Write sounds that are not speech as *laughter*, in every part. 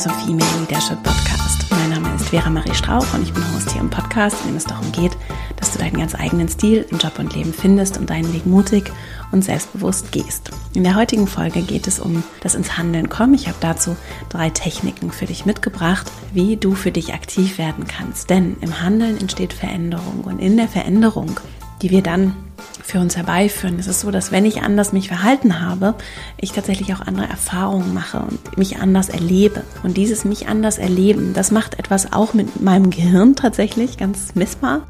zum Female Leadership Podcast. Mein Name ist Vera Marie Strauch und ich bin Host hier im Podcast, in dem es darum geht, dass du deinen ganz eigenen Stil im Job und Leben findest und deinen Weg mutig und selbstbewusst gehst. In der heutigen Folge geht es um das ins Handeln kommen. Ich habe dazu drei Techniken für dich mitgebracht, wie du für dich aktiv werden kannst. Denn im Handeln entsteht Veränderung und in der Veränderung, die wir dann für uns herbeiführen. Es ist so, dass wenn ich anders mich verhalten habe, ich tatsächlich auch andere Erfahrungen mache und mich anders erlebe. Und dieses mich anders erleben, das macht etwas auch mit meinem Gehirn tatsächlich ganz messbar.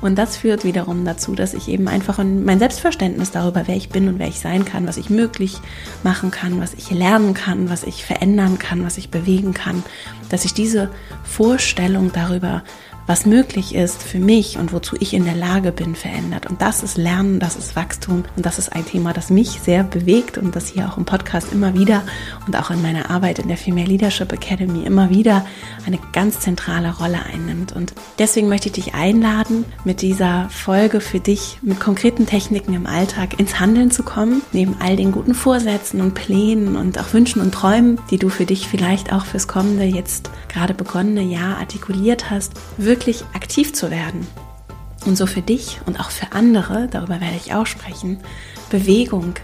Und das führt wiederum dazu, dass ich eben einfach mein Selbstverständnis darüber, wer ich bin und wer ich sein kann, was ich möglich machen kann, was ich lernen kann, was ich verändern kann, was ich bewegen kann, dass ich diese Vorstellung darüber was möglich ist für mich und wozu ich in der Lage bin, verändert. Und das ist Lernen, das ist Wachstum und das ist ein Thema, das mich sehr bewegt und das hier auch im Podcast immer wieder und auch in meiner Arbeit in der Female Leadership Academy immer wieder eine ganz zentrale Rolle einnimmt. Und deswegen möchte ich dich einladen, mit dieser Folge für dich mit konkreten Techniken im Alltag ins Handeln zu kommen, neben all den guten Vorsätzen und Plänen und auch Wünschen und Träumen, die du für dich vielleicht auch fürs kommende, jetzt gerade begonnene Jahr artikuliert hast, wirklich aktiv zu werden. Und so für dich und auch für andere, darüber werde ich auch sprechen, Bewegung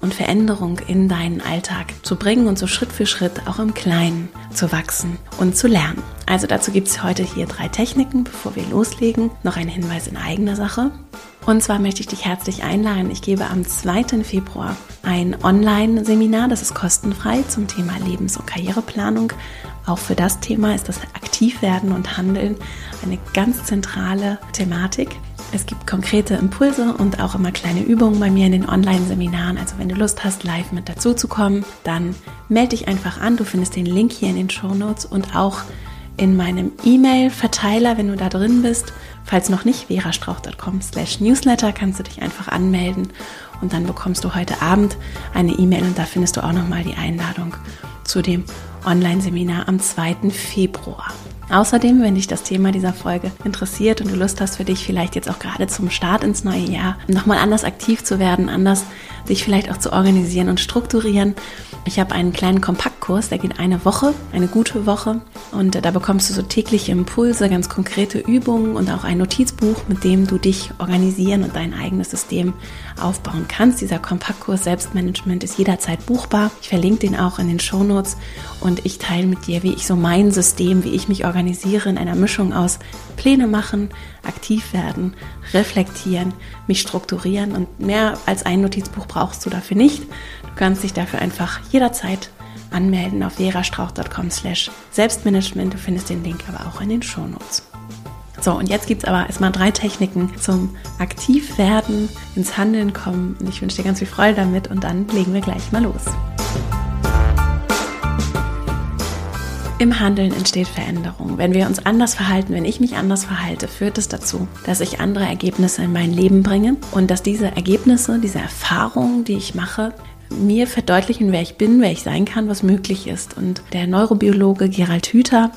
und Veränderung in deinen Alltag zu bringen und so Schritt für Schritt auch im Kleinen zu wachsen und zu lernen. Also dazu gibt es heute hier drei Techniken, bevor wir loslegen. Noch ein Hinweis in eigener Sache. Und zwar möchte ich dich herzlich einladen. Ich gebe am 2. Februar ein Online-Seminar, das ist kostenfrei zum Thema Lebens- und Karriereplanung. Auch für das Thema ist das Aktivwerden und Handeln eine ganz zentrale Thematik. Es gibt konkrete Impulse und auch immer kleine Übungen bei mir in den Online-Seminaren. Also wenn du Lust hast, live mit dazu zu kommen, dann melde dich einfach an. Du findest den Link hier in den Show Notes und auch in meinem E-Mail-Verteiler, wenn du da drin bist. Falls noch nicht, verastrauch.com slash newsletter kannst du dich einfach anmelden und dann bekommst du heute Abend eine E-Mail und da findest du auch nochmal die Einladung zu dem Online-Seminar am 2. Februar. Außerdem, wenn dich das Thema dieser Folge interessiert und du Lust hast, für dich vielleicht jetzt auch gerade zum Start ins neue Jahr nochmal anders aktiv zu werden, anders dich vielleicht auch zu organisieren und strukturieren, ich habe einen kleinen Kompaktkurs, der geht eine Woche, eine gute Woche. Und da bekommst du so tägliche Impulse, ganz konkrete Übungen und auch ein Notizbuch, mit dem du dich organisieren und dein eigenes System aufbauen kannst. Dieser Kompaktkurs Selbstmanagement ist jederzeit buchbar. Ich verlinke den auch in den Shownotes und ich teile mit dir, wie ich so mein System, wie ich mich organisiere in einer Mischung aus Pläne machen, aktiv werden, reflektieren, mich strukturieren und mehr als ein Notizbuch brauchst du dafür nicht. Du kannst dich dafür einfach jederzeit anmelden auf verastrauch.com slash Selbstmanagement. Du findest den Link aber auch in den Shownotes. So, und jetzt gibt es aber erstmal drei Techniken zum Aktivwerden, ins Handeln kommen. Und ich wünsche dir ganz viel Freude damit und dann legen wir gleich mal los. Im Handeln entsteht Veränderung. Wenn wir uns anders verhalten, wenn ich mich anders verhalte, führt es dazu, dass ich andere Ergebnisse in mein Leben bringe und dass diese Ergebnisse, diese Erfahrungen, die ich mache, mir verdeutlichen, wer ich bin, wer ich sein kann, was möglich ist. Und der Neurobiologe Gerald Hüther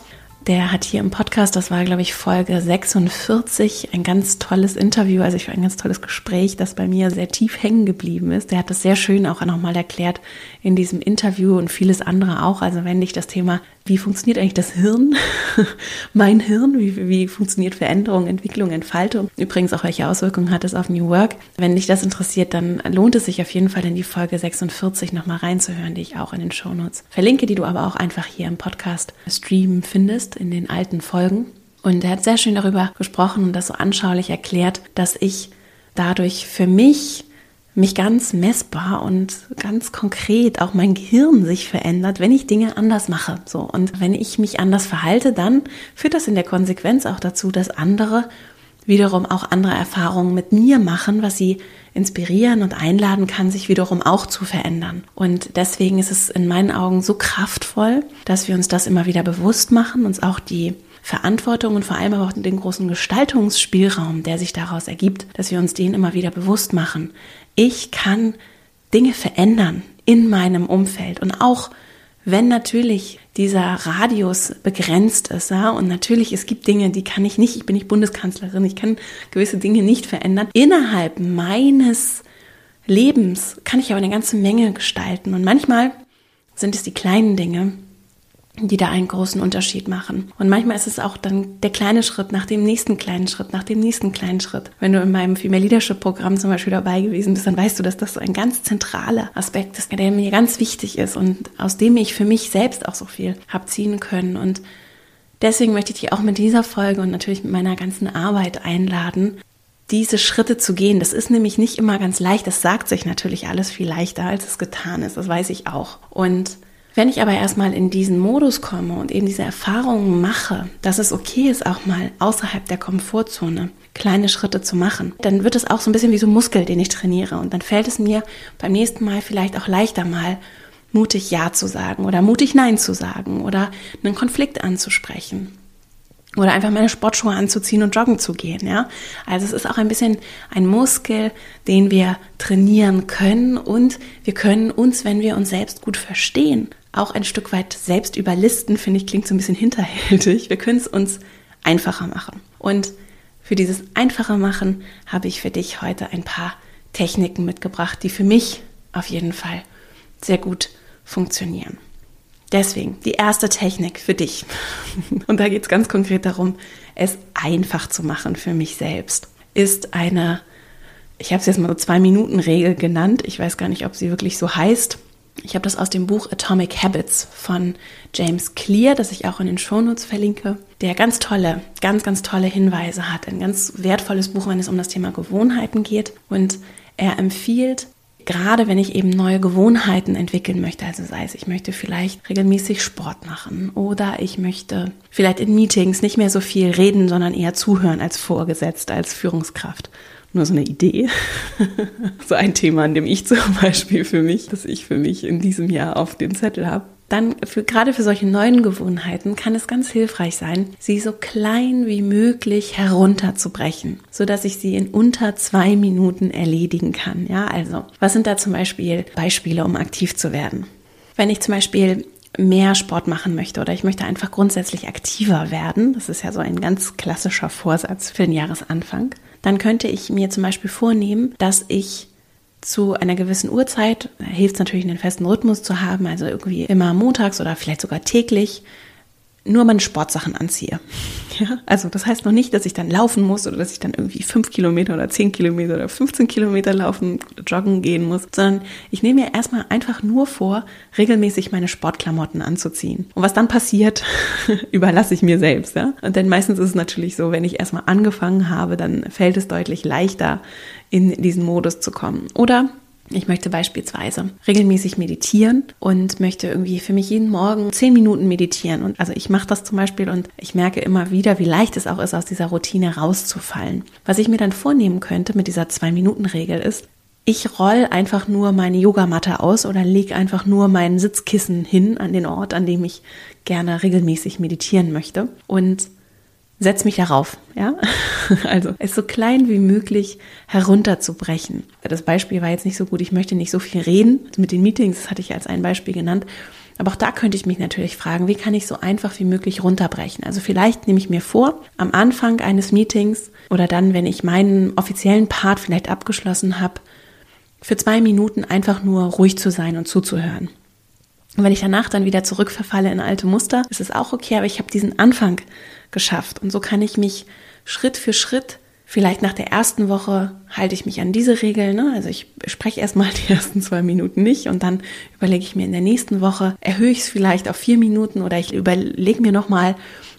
der hat hier im Podcast, das war glaube ich Folge 46, ein ganz tolles Interview, also ich war ein ganz tolles Gespräch, das bei mir sehr tief hängen geblieben ist. Der hat das sehr schön auch nochmal erklärt in diesem Interview und vieles andere auch. Also wenn dich das Thema wie funktioniert eigentlich das Hirn, *laughs* mein Hirn, wie, wie funktioniert Veränderung, Entwicklung, Entfaltung, übrigens auch welche Auswirkungen hat es auf New Work. Wenn dich das interessiert, dann lohnt es sich auf jeden Fall in die Folge 46 nochmal reinzuhören, die ich auch in den Shownotes verlinke, die du aber auch einfach hier im Podcast Stream findest, in den alten Folgen. Und er hat sehr schön darüber gesprochen und das so anschaulich erklärt, dass ich dadurch für mich mich ganz messbar und ganz konkret auch mein Gehirn sich verändert, wenn ich Dinge anders mache. So und wenn ich mich anders verhalte, dann führt das in der Konsequenz auch dazu, dass andere wiederum auch andere Erfahrungen mit mir machen, was sie inspirieren und einladen kann, sich wiederum auch zu verändern. Und deswegen ist es in meinen Augen so kraftvoll, dass wir uns das immer wieder bewusst machen, uns auch die Verantwortung und vor allem aber auch den großen Gestaltungsspielraum, der sich daraus ergibt, dass wir uns den immer wieder bewusst machen. Ich kann Dinge verändern in meinem Umfeld und auch wenn natürlich dieser Radius begrenzt ist, ja, und natürlich es gibt Dinge, die kann ich nicht, ich bin nicht Bundeskanzlerin, ich kann gewisse Dinge nicht verändern. Innerhalb meines Lebens kann ich aber eine ganze Menge gestalten und manchmal sind es die kleinen Dinge, die da einen großen Unterschied machen. Und manchmal ist es auch dann der kleine Schritt nach dem nächsten kleinen Schritt, nach dem nächsten kleinen Schritt. Wenn du in meinem Female Leadership Programm zum Beispiel dabei gewesen bist, dann weißt du, dass das so ein ganz zentraler Aspekt ist, der mir ganz wichtig ist und aus dem ich für mich selbst auch so viel habe ziehen können. Und deswegen möchte ich dich auch mit dieser Folge und natürlich mit meiner ganzen Arbeit einladen, diese Schritte zu gehen. Das ist nämlich nicht immer ganz leicht. Das sagt sich natürlich alles viel leichter, als es getan ist. Das weiß ich auch. Und wenn ich aber erstmal in diesen Modus komme und eben diese Erfahrungen mache, dass es okay ist, auch mal außerhalb der Komfortzone kleine Schritte zu machen, dann wird es auch so ein bisschen wie so ein Muskel, den ich trainiere. Und dann fällt es mir beim nächsten Mal vielleicht auch leichter mal mutig Ja zu sagen oder mutig Nein zu sagen oder einen Konflikt anzusprechen oder einfach meine Sportschuhe anzuziehen und joggen zu gehen, ja. Also es ist auch ein bisschen ein Muskel, den wir trainieren können und wir können uns, wenn wir uns selbst gut verstehen, auch ein Stück weit selbst überlisten, finde ich, klingt so ein bisschen hinterhältig. Wir können es uns einfacher machen. Und für dieses einfacher machen habe ich für dich heute ein paar Techniken mitgebracht, die für mich auf jeden Fall sehr gut funktionieren. Deswegen die erste Technik für dich. *laughs* Und da geht es ganz konkret darum, es einfach zu machen für mich selbst. Ist eine, ich habe es jetzt mal so zwei Minuten Regel genannt. Ich weiß gar nicht, ob sie wirklich so heißt. Ich habe das aus dem Buch Atomic Habits von James Clear, das ich auch in den Shownotes verlinke, der ganz tolle, ganz, ganz tolle Hinweise hat. Ein ganz wertvolles Buch, wenn es um das Thema Gewohnheiten geht. Und er empfiehlt, gerade wenn ich eben neue Gewohnheiten entwickeln möchte, also sei es, ich möchte vielleicht regelmäßig Sport machen oder ich möchte vielleicht in Meetings nicht mehr so viel reden, sondern eher zuhören als Vorgesetzte, als Führungskraft nur so eine Idee. *laughs* so ein Thema, an dem ich zum Beispiel für mich, das ich für mich in diesem Jahr auf dem Zettel habe. Dann für, gerade für solche neuen Gewohnheiten kann es ganz hilfreich sein, sie so klein wie möglich herunterzubrechen, so dass ich sie in unter zwei Minuten erledigen kann. Ja, also was sind da zum Beispiel Beispiele, um aktiv zu werden? Wenn ich zum Beispiel mehr Sport machen möchte oder ich möchte einfach grundsätzlich aktiver werden, das ist ja so ein ganz klassischer Vorsatz für den Jahresanfang, dann könnte ich mir zum Beispiel vornehmen, dass ich zu einer gewissen Uhrzeit, hilft es natürlich, einen festen Rhythmus zu haben, also irgendwie immer montags oder vielleicht sogar täglich, nur meine Sportsachen anziehe. *laughs* Ja, also das heißt noch nicht, dass ich dann laufen muss oder dass ich dann irgendwie fünf Kilometer oder zehn Kilometer oder 15 Kilometer laufen, joggen gehen muss, sondern ich nehme mir erstmal einfach nur vor, regelmäßig meine Sportklamotten anzuziehen. Und was dann passiert, *laughs* überlasse ich mir selbst. Ja? Und denn meistens ist es natürlich so, wenn ich erstmal angefangen habe, dann fällt es deutlich leichter, in diesen Modus zu kommen. Oder ich möchte beispielsweise regelmäßig meditieren und möchte irgendwie für mich jeden Morgen zehn Minuten meditieren. Und also ich mache das zum Beispiel und ich merke immer wieder, wie leicht es auch ist, aus dieser Routine rauszufallen. Was ich mir dann vornehmen könnte mit dieser Zwei-Minuten-Regel ist, ich roll einfach nur meine Yogamatte aus oder lege einfach nur mein Sitzkissen hin an den Ort, an dem ich gerne regelmäßig meditieren möchte und setz mich darauf, ja? *laughs* Also, es so klein wie möglich herunterzubrechen. Das Beispiel war jetzt nicht so gut, ich möchte nicht so viel reden. Mit den Meetings, das hatte ich als ein Beispiel genannt. Aber auch da könnte ich mich natürlich fragen, wie kann ich so einfach wie möglich runterbrechen? Also vielleicht nehme ich mir vor, am Anfang eines Meetings oder dann, wenn ich meinen offiziellen Part vielleicht abgeschlossen habe, für zwei Minuten einfach nur ruhig zu sein und zuzuhören. Und wenn ich danach dann wieder zurückverfalle in alte Muster, ist es auch okay, aber ich habe diesen Anfang geschafft. Und so kann ich mich Schritt für Schritt, vielleicht nach der ersten Woche halte ich mich an diese Regel. Ne? Also ich spreche erstmal *laughs* die ersten zwei Minuten nicht und dann überlege ich mir in der nächsten Woche, erhöhe ich es vielleicht auf vier Minuten oder ich überlege mir nochmal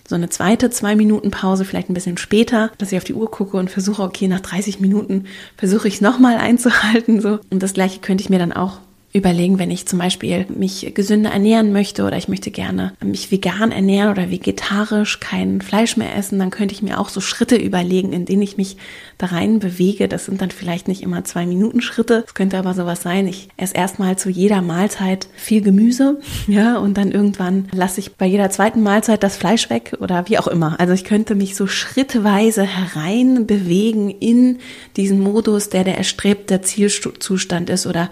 so eine zweite zwei Minuten Pause, vielleicht ein bisschen später, dass ich auf die Uhr gucke und versuche, okay, nach 30 Minuten versuche ich es nochmal einzuhalten. So. Und das gleiche könnte ich mir dann auch überlegen, wenn ich zum Beispiel mich gesünder ernähren möchte oder ich möchte gerne mich vegan ernähren oder vegetarisch kein Fleisch mehr essen, dann könnte ich mir auch so Schritte überlegen, in denen ich mich da rein bewege. Das sind dann vielleicht nicht immer zwei Minuten Schritte. Es könnte aber sowas sein. Ich esse erstmal zu jeder Mahlzeit viel Gemüse, *laughs* ja, und dann irgendwann lasse ich bei jeder zweiten Mahlzeit das Fleisch weg oder wie auch immer. Also ich könnte mich so schrittweise herein bewegen in diesen Modus, der der erstrebte Zielzustand ist oder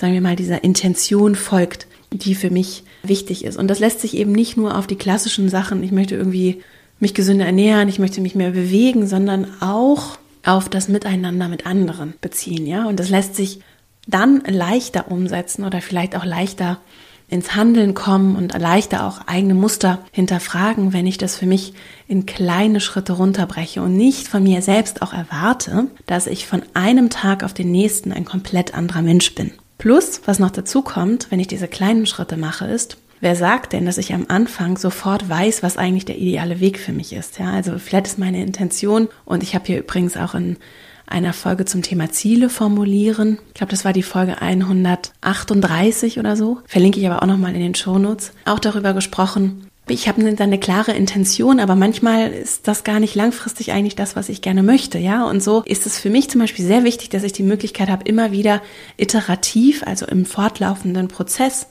sagen wir mal, dieser Intention folgt, die für mich wichtig ist. Und das lässt sich eben nicht nur auf die klassischen Sachen, ich möchte irgendwie mich gesünder ernähren, ich möchte mich mehr bewegen, sondern auch auf das Miteinander mit anderen beziehen, ja. Und das lässt sich dann leichter umsetzen oder vielleicht auch leichter ins Handeln kommen und leichter auch eigene Muster hinterfragen, wenn ich das für mich in kleine Schritte runterbreche und nicht von mir selbst auch erwarte, dass ich von einem Tag auf den nächsten ein komplett anderer Mensch bin. Plus, was noch dazu kommt, wenn ich diese kleinen Schritte mache, ist, Wer sagt denn, dass ich am Anfang sofort weiß, was eigentlich der ideale Weg für mich ist? Ja, also vielleicht ist meine Intention und ich habe hier übrigens auch in einer Folge zum Thema Ziele formulieren. Ich glaube, das war die Folge 138 oder so. Verlinke ich aber auch nochmal in den Shownotes. Auch darüber gesprochen. Ich habe dann eine klare Intention, aber manchmal ist das gar nicht langfristig eigentlich das, was ich gerne möchte, ja. Und so ist es für mich zum Beispiel sehr wichtig, dass ich die Möglichkeit habe, immer wieder iterativ, also im fortlaufenden Prozess,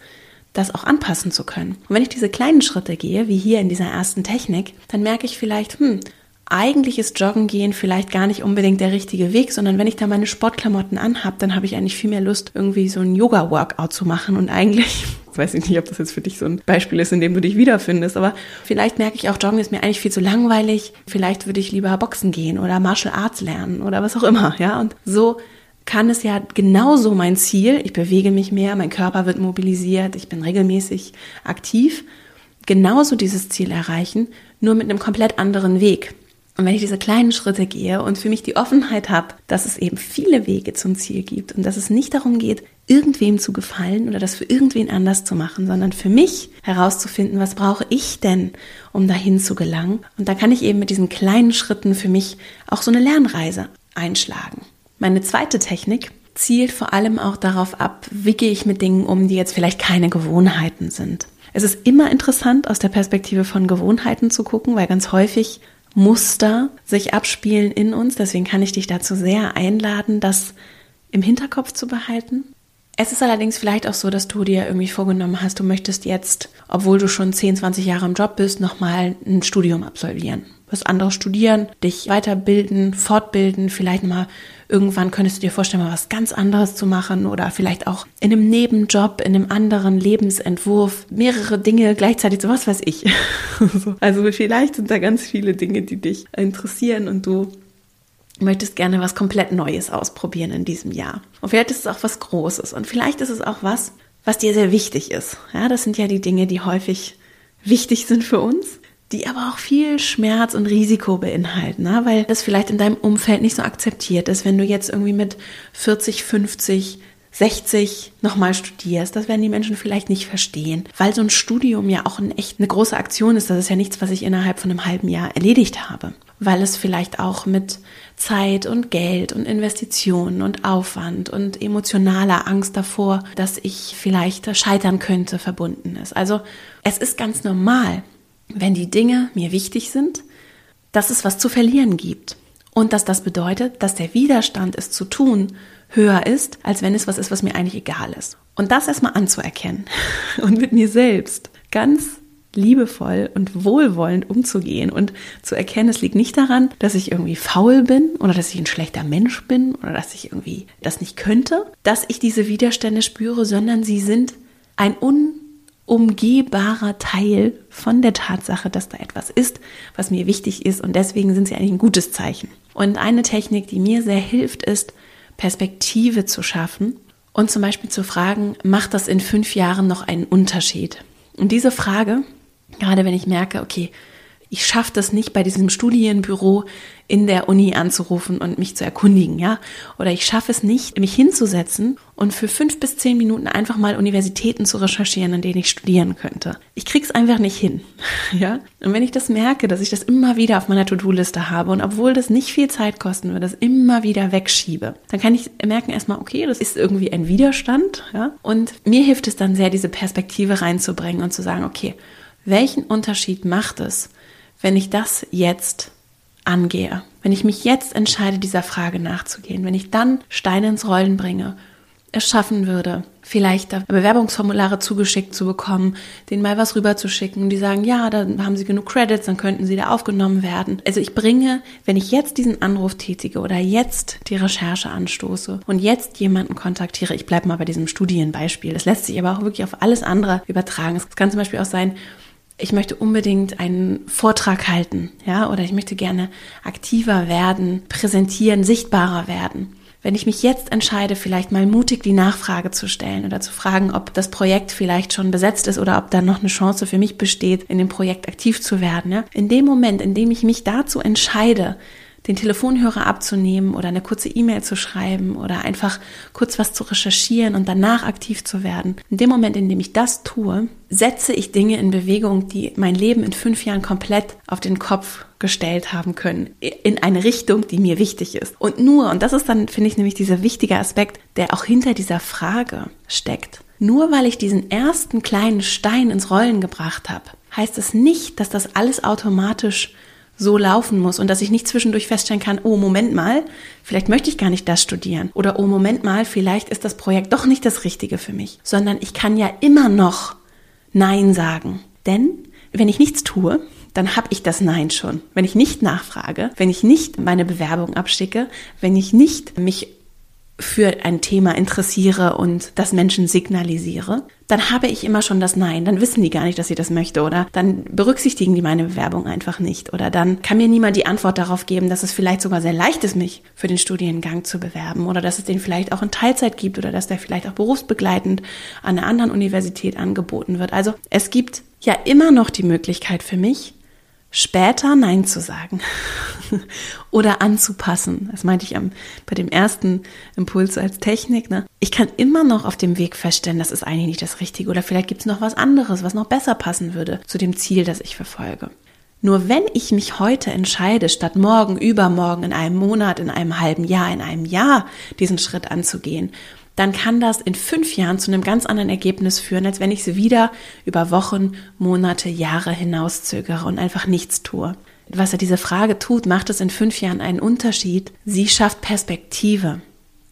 das auch anpassen zu können. Und wenn ich diese kleinen Schritte gehe, wie hier in dieser ersten Technik, dann merke ich vielleicht, hm, eigentlich ist Joggen gehen vielleicht gar nicht unbedingt der richtige Weg, sondern wenn ich da meine Sportklamotten anhab, dann habe ich eigentlich viel mehr Lust, irgendwie so ein Yoga-Workout zu machen und eigentlich, *laughs* weiß ich nicht, ob das jetzt für dich so ein Beispiel ist, in dem du dich wiederfindest, aber vielleicht merke ich auch, Joggen ist mir eigentlich viel zu langweilig, vielleicht würde ich lieber Boxen gehen oder Martial Arts lernen oder was auch immer, ja, und so kann es ja genauso mein Ziel, ich bewege mich mehr, mein Körper wird mobilisiert, ich bin regelmäßig aktiv, genauso dieses Ziel erreichen, nur mit einem komplett anderen Weg. Und wenn ich diese kleinen Schritte gehe und für mich die Offenheit habe, dass es eben viele Wege zum Ziel gibt und dass es nicht darum geht, irgendwem zu gefallen oder das für irgendwen anders zu machen, sondern für mich herauszufinden, was brauche ich denn, um dahin zu gelangen. Und da kann ich eben mit diesen kleinen Schritten für mich auch so eine Lernreise einschlagen. Meine zweite Technik zielt vor allem auch darauf ab, wie gehe ich mit Dingen um, die jetzt vielleicht keine Gewohnheiten sind. Es ist immer interessant, aus der Perspektive von Gewohnheiten zu gucken, weil ganz häufig Muster sich abspielen in uns. Deswegen kann ich dich dazu sehr einladen, das im Hinterkopf zu behalten. Es ist allerdings vielleicht auch so, dass du dir irgendwie vorgenommen hast, du möchtest jetzt, obwohl du schon 10, 20 Jahre im Job bist, nochmal ein Studium absolvieren. Was anderes studieren, dich weiterbilden, fortbilden, vielleicht mal irgendwann könntest du dir vorstellen, mal was ganz anderes zu machen oder vielleicht auch in einem Nebenjob, in einem anderen Lebensentwurf mehrere Dinge gleichzeitig, so was weiß ich. *laughs* also vielleicht sind da ganz viele Dinge, die dich interessieren und du möchtest gerne was komplett Neues ausprobieren in diesem Jahr. Und vielleicht ist es auch was Großes und vielleicht ist es auch was, was dir sehr wichtig ist. Ja, das sind ja die Dinge, die häufig wichtig sind für uns die aber auch viel Schmerz und Risiko beinhalten, ne? weil das vielleicht in deinem Umfeld nicht so akzeptiert ist, wenn du jetzt irgendwie mit 40, 50, 60 nochmal studierst. Das werden die Menschen vielleicht nicht verstehen, weil so ein Studium ja auch ein echt eine große Aktion ist. Das ist ja nichts, was ich innerhalb von einem halben Jahr erledigt habe, weil es vielleicht auch mit Zeit und Geld und Investitionen und Aufwand und emotionaler Angst davor, dass ich vielleicht scheitern könnte, verbunden ist. Also es ist ganz normal, wenn die Dinge mir wichtig sind, dass es was zu verlieren gibt. Und dass das bedeutet, dass der Widerstand, es zu tun, höher ist, als wenn es was ist, was mir eigentlich egal ist. Und das erstmal anzuerkennen *laughs* und mit mir selbst ganz liebevoll und wohlwollend umzugehen und zu erkennen, es liegt nicht daran, dass ich irgendwie faul bin oder dass ich ein schlechter Mensch bin oder dass ich irgendwie das nicht könnte, dass ich diese Widerstände spüre, sondern sie sind ein un umgehbarer Teil von der Tatsache, dass da etwas ist, was mir wichtig ist und deswegen sind sie eigentlich ein gutes Zeichen. Und eine Technik, die mir sehr hilft, ist, Perspektive zu schaffen und zum Beispiel zu fragen, macht das in fünf Jahren noch einen Unterschied? Und diese Frage, gerade wenn ich merke, okay, ich schaffe das nicht bei diesem Studienbüro in der Uni anzurufen und mich zu erkundigen, ja? Oder ich schaffe es nicht, mich hinzusetzen und für fünf bis zehn Minuten einfach mal Universitäten zu recherchieren, an denen ich studieren könnte. Ich krieg's einfach nicht hin, *laughs* ja? Und wenn ich das merke, dass ich das immer wieder auf meiner To-Do-Liste habe und obwohl das nicht viel Zeit kosten wird, das immer wieder wegschiebe, dann kann ich merken erstmal, okay, das ist irgendwie ein Widerstand, ja? Und mir hilft es dann sehr, diese Perspektive reinzubringen und zu sagen, okay, welchen Unterschied macht es, wenn ich das jetzt angehe, wenn ich mich jetzt entscheide, dieser Frage nachzugehen, wenn ich dann Steine ins Rollen bringe, es schaffen würde, vielleicht Bewerbungsformulare zugeschickt zu bekommen, denen mal was rüberzuschicken, die sagen, ja, dann haben sie genug Credits, dann könnten sie da aufgenommen werden. Also ich bringe, wenn ich jetzt diesen Anruf tätige oder jetzt die Recherche anstoße und jetzt jemanden kontaktiere, ich bleibe mal bei diesem Studienbeispiel, das lässt sich aber auch wirklich auf alles andere übertragen. Es kann zum Beispiel auch sein, ich möchte unbedingt einen Vortrag halten, ja, oder ich möchte gerne aktiver werden, präsentieren, sichtbarer werden. wenn ich mich jetzt entscheide, vielleicht mal mutig die Nachfrage zu stellen oder zu fragen, ob das Projekt vielleicht schon besetzt ist oder ob da noch eine Chance für mich besteht, in dem Projekt aktiv zu werden. Ja? In dem Moment, in dem ich mich dazu entscheide, den Telefonhörer abzunehmen oder eine kurze E-Mail zu schreiben oder einfach kurz was zu recherchieren und danach aktiv zu werden. In dem Moment, in dem ich das tue, setze ich Dinge in Bewegung, die mein Leben in fünf Jahren komplett auf den Kopf gestellt haben können, in eine Richtung, die mir wichtig ist. Und nur, und das ist dann, finde ich, nämlich dieser wichtige Aspekt, der auch hinter dieser Frage steckt. Nur weil ich diesen ersten kleinen Stein ins Rollen gebracht habe, heißt es nicht, dass das alles automatisch so laufen muss und dass ich nicht zwischendurch feststellen kann, oh Moment mal, vielleicht möchte ich gar nicht das studieren oder oh Moment mal, vielleicht ist das Projekt doch nicht das Richtige für mich, sondern ich kann ja immer noch Nein sagen. Denn wenn ich nichts tue, dann habe ich das Nein schon. Wenn ich nicht nachfrage, wenn ich nicht meine Bewerbung abschicke, wenn ich nicht mich für ein Thema interessiere und das Menschen signalisiere, dann habe ich immer schon das Nein. Dann wissen die gar nicht, dass ich das möchte oder dann berücksichtigen die meine Bewerbung einfach nicht oder dann kann mir niemand die Antwort darauf geben, dass es vielleicht sogar sehr leicht ist, mich für den Studiengang zu bewerben oder dass es den vielleicht auch in Teilzeit gibt oder dass der vielleicht auch berufsbegleitend an einer anderen Universität angeboten wird. Also es gibt ja immer noch die Möglichkeit für mich, später Nein zu sagen *laughs* oder anzupassen. Das meinte ich am, bei dem ersten Impuls als Technik. Ne? Ich kann immer noch auf dem Weg feststellen, das ist eigentlich nicht das Richtige oder vielleicht gibt es noch was anderes, was noch besser passen würde zu dem Ziel, das ich verfolge. Nur wenn ich mich heute entscheide, statt morgen, übermorgen, in einem Monat, in einem halben Jahr, in einem Jahr diesen Schritt anzugehen dann kann das in fünf Jahren zu einem ganz anderen Ergebnis führen, als wenn ich sie wieder über Wochen, Monate, Jahre hinauszögere und einfach nichts tue. Was er diese Frage tut, macht es in fünf Jahren einen Unterschied. Sie schafft Perspektive,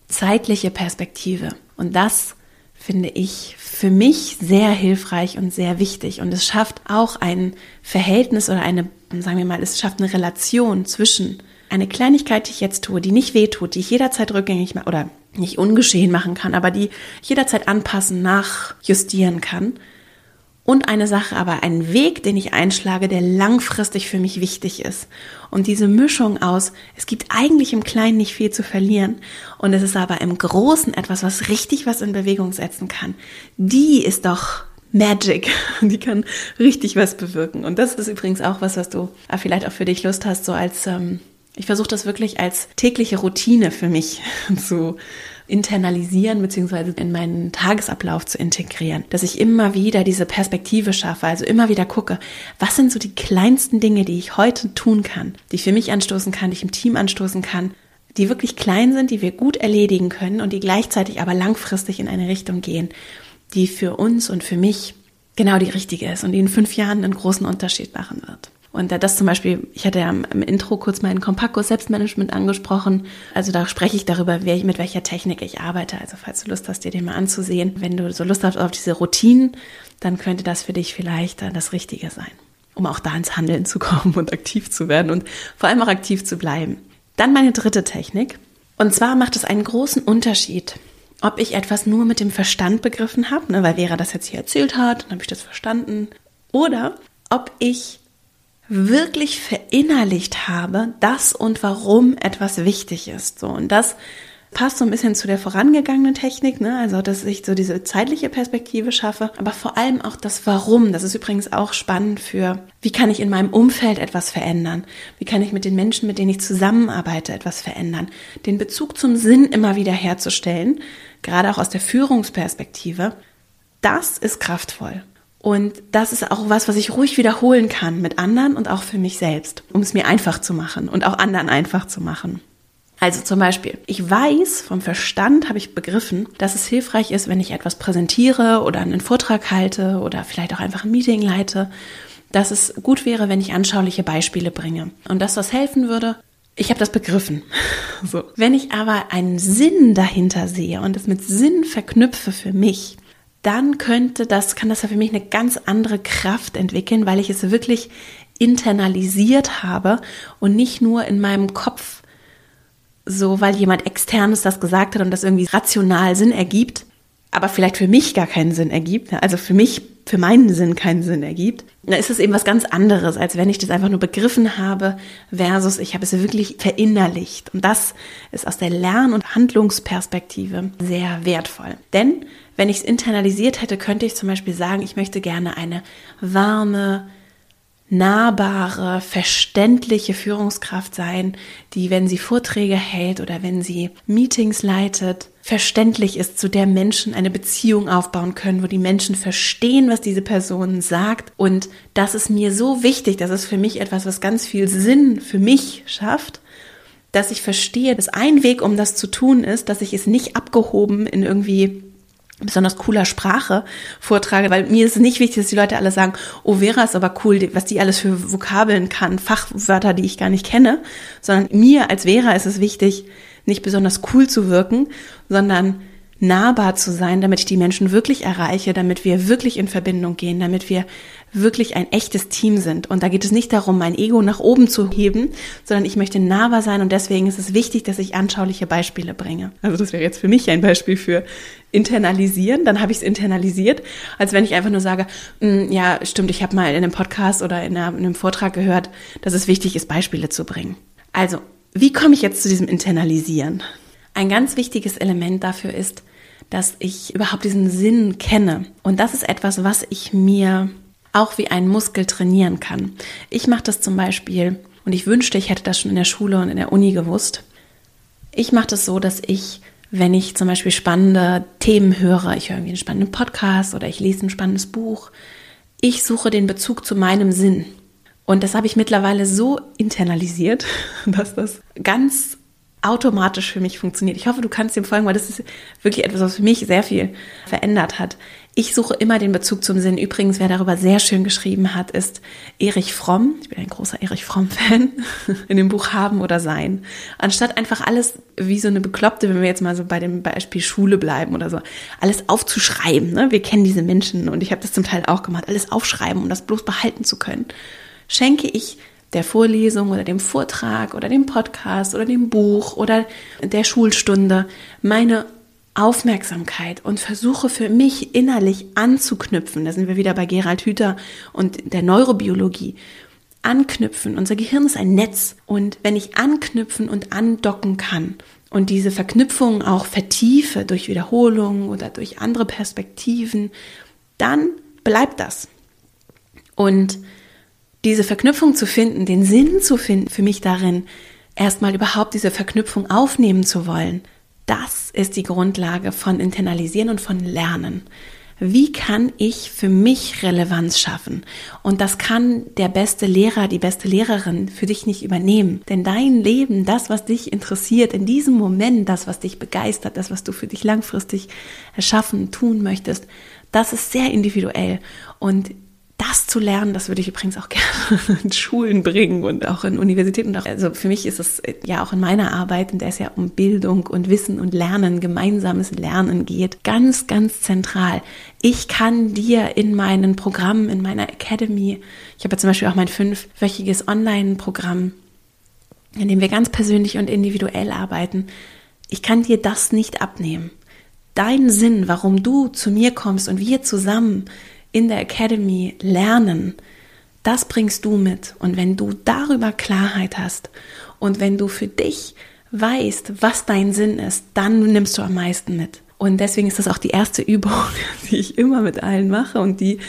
zeitliche Perspektive. Und das finde ich für mich sehr hilfreich und sehr wichtig. Und es schafft auch ein Verhältnis oder eine, sagen wir mal, es schafft eine Relation zwischen eine Kleinigkeit, die ich jetzt tue, die nicht wehtut, die ich jederzeit rückgängig mache oder nicht ungeschehen machen kann, aber die ich jederzeit anpassen, nachjustieren kann. Und eine Sache, aber einen Weg, den ich einschlage, der langfristig für mich wichtig ist. Und diese Mischung aus, es gibt eigentlich im Kleinen nicht viel zu verlieren und es ist aber im Großen etwas, was richtig was in Bewegung setzen kann. Die ist doch Magic. *laughs* Die kann richtig was bewirken. Und das ist übrigens auch was, was du vielleicht auch für dich Lust hast, so als ähm, ich versuche das wirklich als tägliche Routine für mich *laughs* zu internalisieren beziehungsweise in meinen Tagesablauf zu integrieren, dass ich immer wieder diese Perspektive schaffe, also immer wieder gucke, was sind so die kleinsten Dinge, die ich heute tun kann, die ich für mich anstoßen kann, die ich im Team anstoßen kann, die wirklich klein sind, die wir gut erledigen können und die gleichzeitig aber langfristig in eine Richtung gehen, die für uns und für mich genau die richtige ist und die in fünf Jahren einen großen Unterschied machen wird. Und das zum Beispiel, ich hatte ja im Intro kurz meinen Kompaktkurs Selbstmanagement angesprochen. Also da spreche ich darüber, mit welcher Technik ich arbeite. Also falls du Lust hast, dir den mal anzusehen. Wenn du so Lust hast auf diese Routinen, dann könnte das für dich vielleicht das Richtige sein, um auch da ins Handeln zu kommen und aktiv zu werden und vor allem auch aktiv zu bleiben. Dann meine dritte Technik. Und zwar macht es einen großen Unterschied, ob ich etwas nur mit dem Verstand begriffen habe, ne, weil Vera das jetzt hier erzählt hat, dann habe ich das verstanden, oder ob ich wirklich verinnerlicht habe, dass und warum etwas wichtig ist. So und das passt so ein bisschen zu der vorangegangenen Technik, ne? also dass ich so diese zeitliche Perspektive schaffe, aber vor allem auch das Warum. Das ist übrigens auch spannend für, wie kann ich in meinem Umfeld etwas verändern? Wie kann ich mit den Menschen, mit denen ich zusammenarbeite, etwas verändern? Den Bezug zum Sinn immer wieder herzustellen, gerade auch aus der Führungsperspektive, das ist kraftvoll. Und das ist auch was, was ich ruhig wiederholen kann mit anderen und auch für mich selbst, um es mir einfach zu machen und auch anderen einfach zu machen. Also zum Beispiel, ich weiß, vom Verstand habe ich begriffen, dass es hilfreich ist, wenn ich etwas präsentiere oder einen Vortrag halte oder vielleicht auch einfach ein Meeting leite, dass es gut wäre, wenn ich anschauliche Beispiele bringe. Und dass das helfen würde, ich habe das begriffen. *laughs* So. Wenn ich aber einen Sinn dahinter sehe und es mit Sinn verknüpfe für mich, dann könnte das, kann das ja für mich eine ganz andere Kraft entwickeln, weil ich es wirklich internalisiert habe und nicht nur in meinem Kopf so, weil jemand externes das gesagt hat und das irgendwie rational Sinn ergibt, aber vielleicht für mich gar keinen Sinn ergibt. Also für mich für meinen Sinn keinen Sinn ergibt, dann ist es eben was ganz anderes, als wenn ich das einfach nur begriffen habe versus ich habe es wirklich verinnerlicht. Und das ist aus der Lern- und Handlungsperspektive sehr wertvoll. Denn wenn ich es internalisiert hätte, könnte ich zum Beispiel sagen, ich möchte gerne eine warme, nahbare, verständliche Führungskraft sein, die, wenn sie Vorträge hält oder wenn sie Meetings leitet, verständlich ist, zu der Menschen eine Beziehung aufbauen können, wo die Menschen verstehen, was diese Person sagt. Und das ist mir so wichtig, das ist für mich etwas, was ganz viel Sinn für mich schafft, dass ich verstehe, dass ein Weg, um das zu tun, ist, dass ich es nicht abgehoben in irgendwie besonders cooler Sprache vortrage, weil mir ist es nicht wichtig, dass die Leute alle sagen, oh, Vera ist aber cool, was die alles für Vokabeln kann, Fachwörter, die ich gar nicht kenne, sondern mir als Vera ist es wichtig, nicht besonders cool zu wirken, sondern nahbar zu sein, damit ich die Menschen wirklich erreiche, damit wir wirklich in Verbindung gehen, damit wir wirklich ein echtes Team sind. Und da geht es nicht darum, mein Ego nach oben zu heben, sondern ich möchte nahbar sein und deswegen ist es wichtig, dass ich anschauliche Beispiele bringe. Also das wäre jetzt für mich ein Beispiel für internalisieren, dann habe ich es internalisiert, als wenn ich einfach nur sage, mm, ja, stimmt, ich habe mal in einem Podcast oder in einem Vortrag gehört, dass es wichtig ist, Beispiele zu bringen. Also, wie komme ich jetzt zu diesem Internalisieren? Ein ganz wichtiges Element dafür ist, dass ich überhaupt diesen Sinn kenne. Und das ist etwas, was ich mir auch wie einen Muskel trainieren kann. Ich mache das zum Beispiel, und ich wünschte, ich hätte das schon in der Schule und in der Uni gewusst. Ich mache das so, dass ich, wenn ich zum Beispiel spannende Themen höre, ich höre irgendwie einen spannenden Podcast oder ich lese ein spannendes Buch, ich suche den Bezug zu meinem Sinn. Und das habe ich mittlerweile so internalisiert, *laughs* dass das ganz automatisch für mich funktioniert. Ich hoffe, du kannst dem folgen, weil das ist wirklich etwas, was für mich sehr viel verändert hat. Ich suche immer den Bezug zum Sinn. Übrigens, wer darüber sehr schön geschrieben hat, ist Erich Fromm. Ich bin ein großer Erich Fromm-Fan. *laughs* In dem Buch Haben oder Sein. Anstatt einfach alles wie so eine Bekloppte, wenn wir jetzt mal so bei dem Beispiel Schule bleiben oder so, alles aufzuschreiben. Ne? Wir kennen diese Menschen und ich habe das zum Teil auch gemacht. Alles aufschreiben, um das bloß behalten zu können. Schenke ich der Vorlesung oder dem Vortrag oder dem Podcast oder dem Buch oder der Schulstunde meine Aufmerksamkeit und versuche für mich innerlich anzuknüpfen. Da sind wir wieder bei Gerald Hüther und der Neurobiologie. Anknüpfen. Unser Gehirn ist ein Netz. Und wenn ich anknüpfen und andocken kann und diese Verknüpfungen auch vertiefe durch Wiederholungen oder durch andere Perspektiven, dann bleibt das. Und diese Verknüpfung zu finden, den Sinn zu finden für mich darin, erstmal überhaupt diese Verknüpfung aufnehmen zu wollen, das ist die Grundlage von Internalisieren und von Lernen. Wie kann ich für mich Relevanz schaffen? Und das kann der beste Lehrer, die beste Lehrerin für dich nicht übernehmen. Denn dein Leben, das, was dich interessiert, in diesem Moment, das, was dich begeistert, das, was du für dich langfristig erschaffen, tun möchtest, das ist sehr individuell. Und das zu lernen, das würde ich übrigens auch *laughs* gerne in Schulen bringen und auch in Universitäten. Und auch, also für mich ist es ja auch in meiner Arbeit, in der es ja um Bildung und Wissen und Lernen, gemeinsames Lernen geht, ganz, ganz zentral. Ich kann dir in meinen Programmen, in meiner Academy, ich habe ja zum Beispiel auch mein fünfwöchiges Online-Programm, in dem wir ganz persönlich und individuell arbeiten. Ich kann dir das nicht abnehmen. Dein Sinn, warum du zu mir kommst und wir zusammen in der Academy lernen, das bringst du mit. Und wenn du darüber Klarheit hast und wenn du für dich weißt, was dein Sinn ist, dann nimmst du am meisten mit. Und deswegen ist das auch die erste Übung, *laughs* die ich immer mit allen mache und die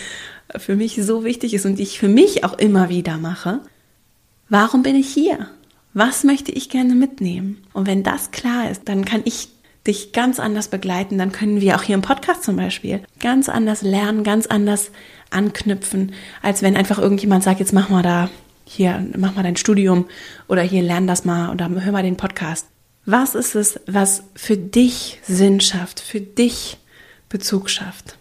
für mich so wichtig ist und die ich für mich auch immer wieder mache. Warum bin ich hier? Was möchte ich gerne mitnehmen? Und wenn das klar ist, dann kann ich dich ganz anders begleiten, dann können wir auch hier im Podcast zum Beispiel ganz anders lernen, ganz anders anknüpfen, als wenn einfach irgendjemand sagt, jetzt mach mal da, hier, mach mal dein Studium oder hier lern das mal oder hör mal den Podcast. Was ist es, was für dich Sinn schafft, für dich Bezug schafft?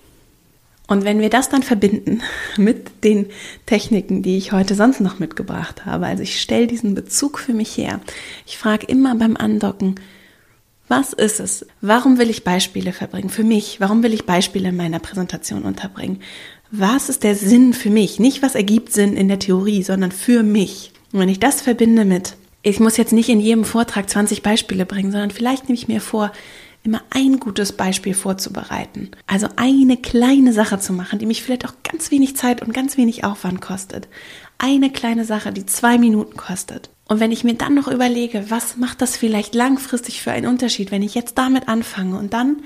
Und wenn wir das dann verbinden *laughs* mit den Techniken, die ich heute sonst noch mitgebracht habe, also ich stelle diesen Bezug für mich her. Ich frage immer beim Andocken, was ist es? Warum will ich Beispiele verbringen? Für mich. Warum will ich Beispiele in meiner Präsentation unterbringen? Was ist der Sinn für mich? Nicht, was ergibt Sinn in der Theorie, sondern für mich. Und wenn ich das verbinde mit, ich muss jetzt nicht in jedem Vortrag 20 Beispiele bringen, sondern vielleicht nehme ich mir vor, immer ein gutes Beispiel vorzubereiten. Also eine kleine Sache zu machen, die mich vielleicht auch ganz wenig Zeit und ganz wenig Aufwand kostet. Eine kleine Sache, die zwei Minuten kostet. Und wenn ich mir dann noch überlege, was macht das vielleicht langfristig für einen Unterschied, wenn ich jetzt damit anfange und dann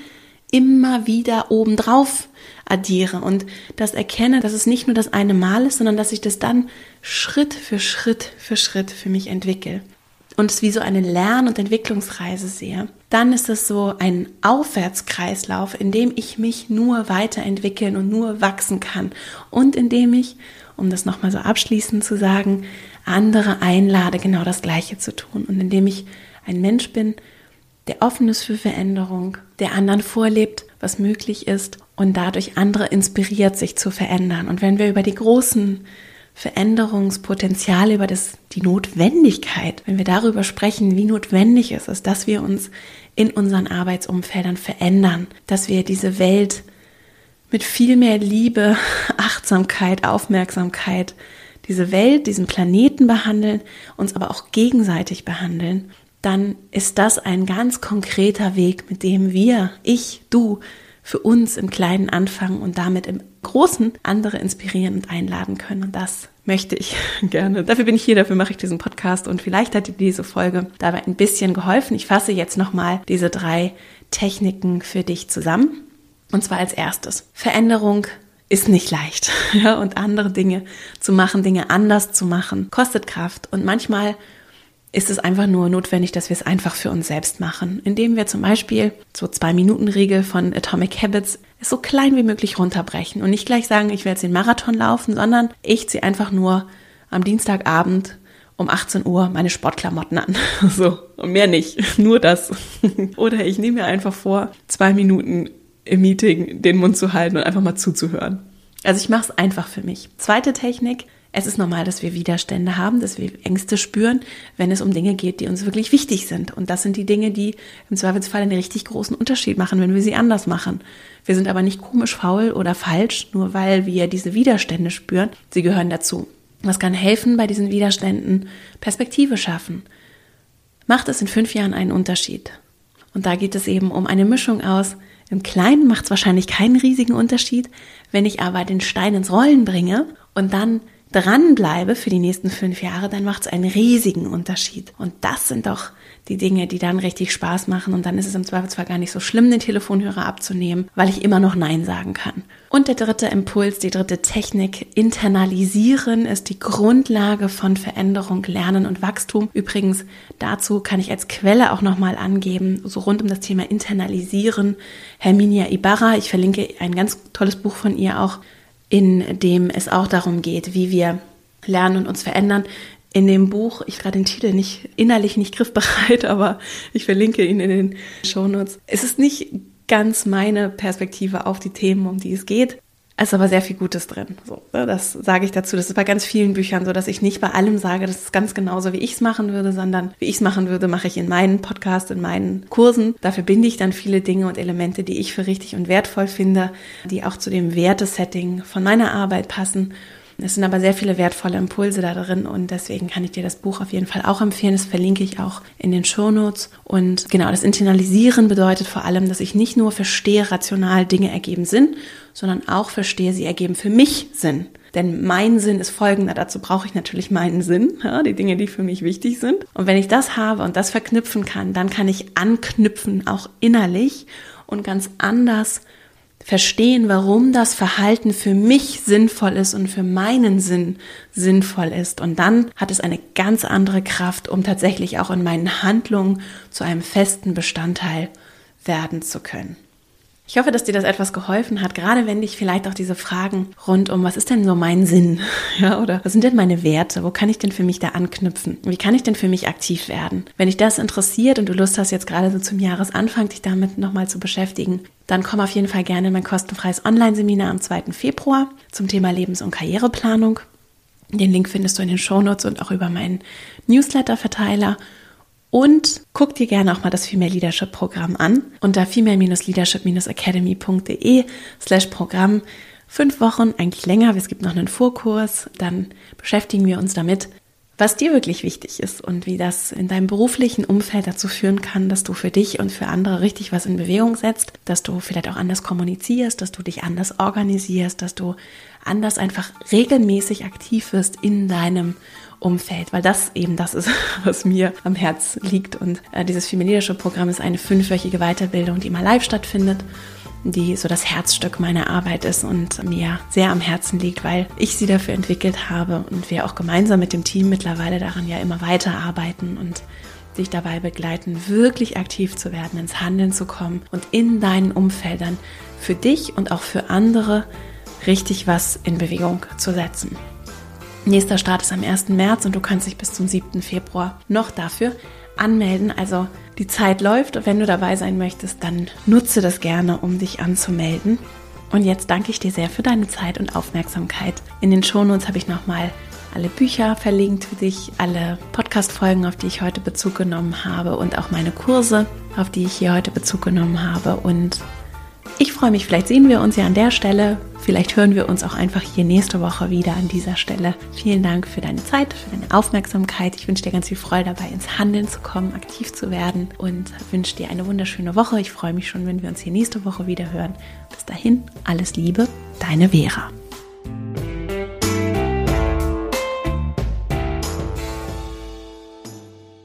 immer wieder obendrauf addiere und das erkenne, dass es nicht nur das eine Mal ist, sondern dass ich das dann Schritt für Schritt für Schritt für mich entwickle und es wie so eine Lern- und Entwicklungsreise sehe, dann ist es so ein Aufwärtskreislauf, in dem ich mich nur weiterentwickeln und nur wachsen kann und in dem ich, um das nochmal so abschließend zu sagen, andere einlade, genau das Gleiche zu tun und indem ich ein Mensch bin, der offen ist für Veränderung, der anderen vorlebt, was möglich ist und dadurch andere inspiriert, sich zu verändern. Und wenn wir über die großen Veränderungspotenziale, über das, die Notwendigkeit, wenn wir darüber sprechen, wie notwendig es ist, dass wir uns in unseren Arbeitsumfeldern verändern, dass wir diese Welt mit viel mehr Liebe, *laughs* Achtsamkeit, Aufmerksamkeit, diese Welt, diesen Planeten behandeln, uns aber auch gegenseitig behandeln, dann ist das ein ganz konkreter Weg, mit dem wir, ich, du, für uns im Kleinen anfangen und damit im Großen andere inspirieren und einladen können. Und das möchte ich *laughs* gerne. Dafür bin ich hier, dafür mache ich diesen Podcast und vielleicht hat dir diese Folge dabei ein bisschen geholfen. Ich fasse jetzt nochmal diese drei Techniken für dich zusammen. Und zwar als erstes. Veränderung ist nicht leicht. *laughs* Ja, und andere Dinge zu machen, Dinge anders zu machen, kostet Kraft. Und manchmal ist es einfach nur notwendig, dass wir es einfach für uns selbst machen, indem wir zum Beispiel so zwei Minuten Regel von Atomic Habits so klein wie möglich runterbrechen und nicht gleich sagen, ich werde jetzt den Marathon laufen, sondern ich ziehe einfach nur am Dienstagabend um 18 Uhr meine Sportklamotten an. *laughs* So, und mehr nicht, *laughs* nur das. *laughs* Oder ich nehme mir einfach vor, zwei Minuten im Meeting den Mund zu halten und einfach mal zuzuhören. Also ich mache es einfach für mich. Zweite Technik, es ist normal, dass wir Widerstände haben, dass wir Ängste spüren, wenn es um Dinge geht, die uns wirklich wichtig sind. Und das sind die Dinge, die im Zweifelsfall einen richtig großen Unterschied machen, wenn wir sie anders machen. Wir sind aber nicht komisch faul oder falsch, nur weil wir diese Widerstände spüren. Sie gehören dazu. Was kann helfen bei diesen Widerständen? Perspektive schaffen. Macht es in fünf Jahren einen Unterschied? Und da geht es eben um eine Mischung aus, im Kleinen macht es wahrscheinlich keinen riesigen Unterschied, wenn ich aber den Stein ins Rollen bringe und dann dranbleibe für die nächsten fünf Jahre, dann macht es einen riesigen Unterschied. Und das sind doch die Dinge, die dann richtig Spaß machen. Und dann ist es im Zweifelsfall gar nicht so schlimm, den Telefonhörer abzunehmen, weil ich immer noch Nein sagen kann. Und der dritte Impuls, die dritte Technik, internalisieren ist die Grundlage von Veränderung, Lernen und Wachstum. Übrigens, dazu kann ich als Quelle auch nochmal angeben, so rund um das Thema Internalisieren, Herminia Ibarra. Ich verlinke ein ganz tolles Buch von ihr auch in dem es auch darum geht, wie wir lernen und uns verändern. In dem Buch, ich gerade den Titel nicht innerlich nicht griffbereit, *laughs* aber ich verlinke ihn in den Shownotes. Es ist nicht ganz meine Perspektive auf die Themen, um die es geht. Ist aber sehr viel Gutes drin. So, ne, das sage ich dazu. Das ist bei ganz vielen Büchern so, dass ich nicht bei allem sage, das ist ganz genauso, wie ich es machen würde, sondern wie ich es machen würde, mache ich in meinen Podcasts, in meinen Kursen. Dafür binde ich dann viele Dinge und Elemente, die ich für richtig und wertvoll finde, die auch zu dem Wertesetting von meiner Arbeit passen es sind aber sehr viele wertvolle Impulse da drin und deswegen kann ich dir das Buch auf jeden Fall auch empfehlen. Das verlinke ich auch in den Show Notes. Und genau, das Internalisieren bedeutet vor allem, dass ich nicht nur verstehe, rational Dinge ergeben Sinn, sondern auch verstehe, sie ergeben für mich Sinn. Denn mein Sinn ist folgender. Dazu brauche ich natürlich meinen Sinn, *laughs* ja, die Dinge, die für mich wichtig sind. Und wenn ich das habe und das verknüpfen kann, dann kann ich anknüpfen, auch innerlich und ganz anders verstehen, warum das Verhalten für mich sinnvoll ist und für meinen Sinn sinnvoll ist. Und dann hat es eine ganz andere Kraft, um tatsächlich auch in meinen Handlungen zu einem festen Bestandteil werden zu können. Ich hoffe, dass dir das etwas geholfen hat, gerade wenn dich vielleicht auch diese Fragen rund um, was ist denn so mein Sinn? *laughs* Ja, oder was sind denn meine Werte? Wo kann ich denn für mich da anknüpfen? Wie kann ich denn für mich aktiv werden? Wenn dich das interessiert und du Lust hast, jetzt gerade so zum Jahresanfang dich damit nochmal zu beschäftigen, dann komm auf jeden Fall gerne in mein kostenfreies Online-Seminar am 2. Februar zum Thema Lebens- und Karriereplanung. Den Link findest du in den Shownotes und auch über meinen Newsletter-Verteiler. Und guck dir gerne auch mal das Female Leadership Programm an unter female-leadership-academy.de slash Programm. Fünf Wochen, eigentlich länger, es gibt noch einen Vorkurs, dann beschäftigen wir uns damit, was dir wirklich wichtig ist und wie das in deinem beruflichen Umfeld dazu führen kann, dass du für dich und für andere richtig was in Bewegung setzt, dass du vielleicht auch anders kommunizierst, dass du dich anders organisierst, dass du anders einfach regelmäßig aktiv wirst in deinem Umfeld, weil das eben das ist, *laughs* was mir am Herz liegt. Und äh, dieses Female Programm ist eine fünfwöchige Weiterbildung, die immer live stattfindet die so das Herzstück meiner Arbeit ist und mir sehr am Herzen liegt, weil ich sie dafür entwickelt habe und wir auch gemeinsam mit dem Team mittlerweile daran ja immer weiter arbeiten und dich dabei begleiten, wirklich aktiv zu werden, ins Handeln zu kommen und in deinen Umfeldern für dich und auch für andere richtig was in Bewegung zu setzen. Nächster Start ist am 1. März und du kannst dich bis zum 7. Februar noch dafür anmelden. Also die Zeit läuft und wenn du dabei sein möchtest, dann nutze das gerne, um dich anzumelden. Und jetzt danke ich dir sehr für deine Zeit und Aufmerksamkeit. In den Shownotes habe ich nochmal alle Bücher verlinkt für dich, alle Podcast-Folgen, auf die ich heute Bezug genommen habe und auch meine Kurse, auf die ich hier heute Bezug genommen habe. Und ich freue mich, vielleicht sehen wir uns ja an der Stelle. Vielleicht hören wir uns auch einfach hier nächste Woche wieder an dieser Stelle. Vielen Dank für deine Zeit, für deine Aufmerksamkeit. Ich wünsche dir ganz viel Freude dabei, ins Handeln zu kommen, aktiv zu werden und wünsche dir eine wunderschöne Woche. Ich freue mich schon, wenn wir uns hier nächste Woche wieder hören. Bis dahin, alles Liebe, deine Vera.